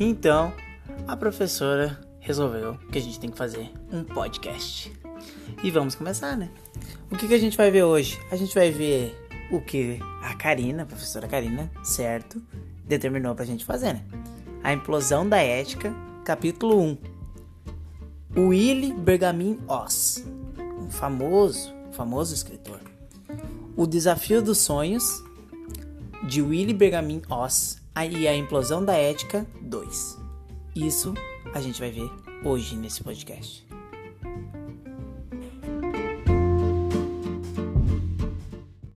Então, a professora resolveu que a gente tem que fazer um podcast. E vamos começar, né? O que, que a gente vai ver hoje? A gente vai ver o que a Karina, a professora Karina, certo, determinou pra gente fazer, né? A implosão da ética, capítulo 1. Willy Bergamin Oz, um famoso, famoso escritor. O desafio dos sonhos, de Willy Bergamin Oz, e a implosão da ética 2. Isso a gente vai ver hoje nesse podcast.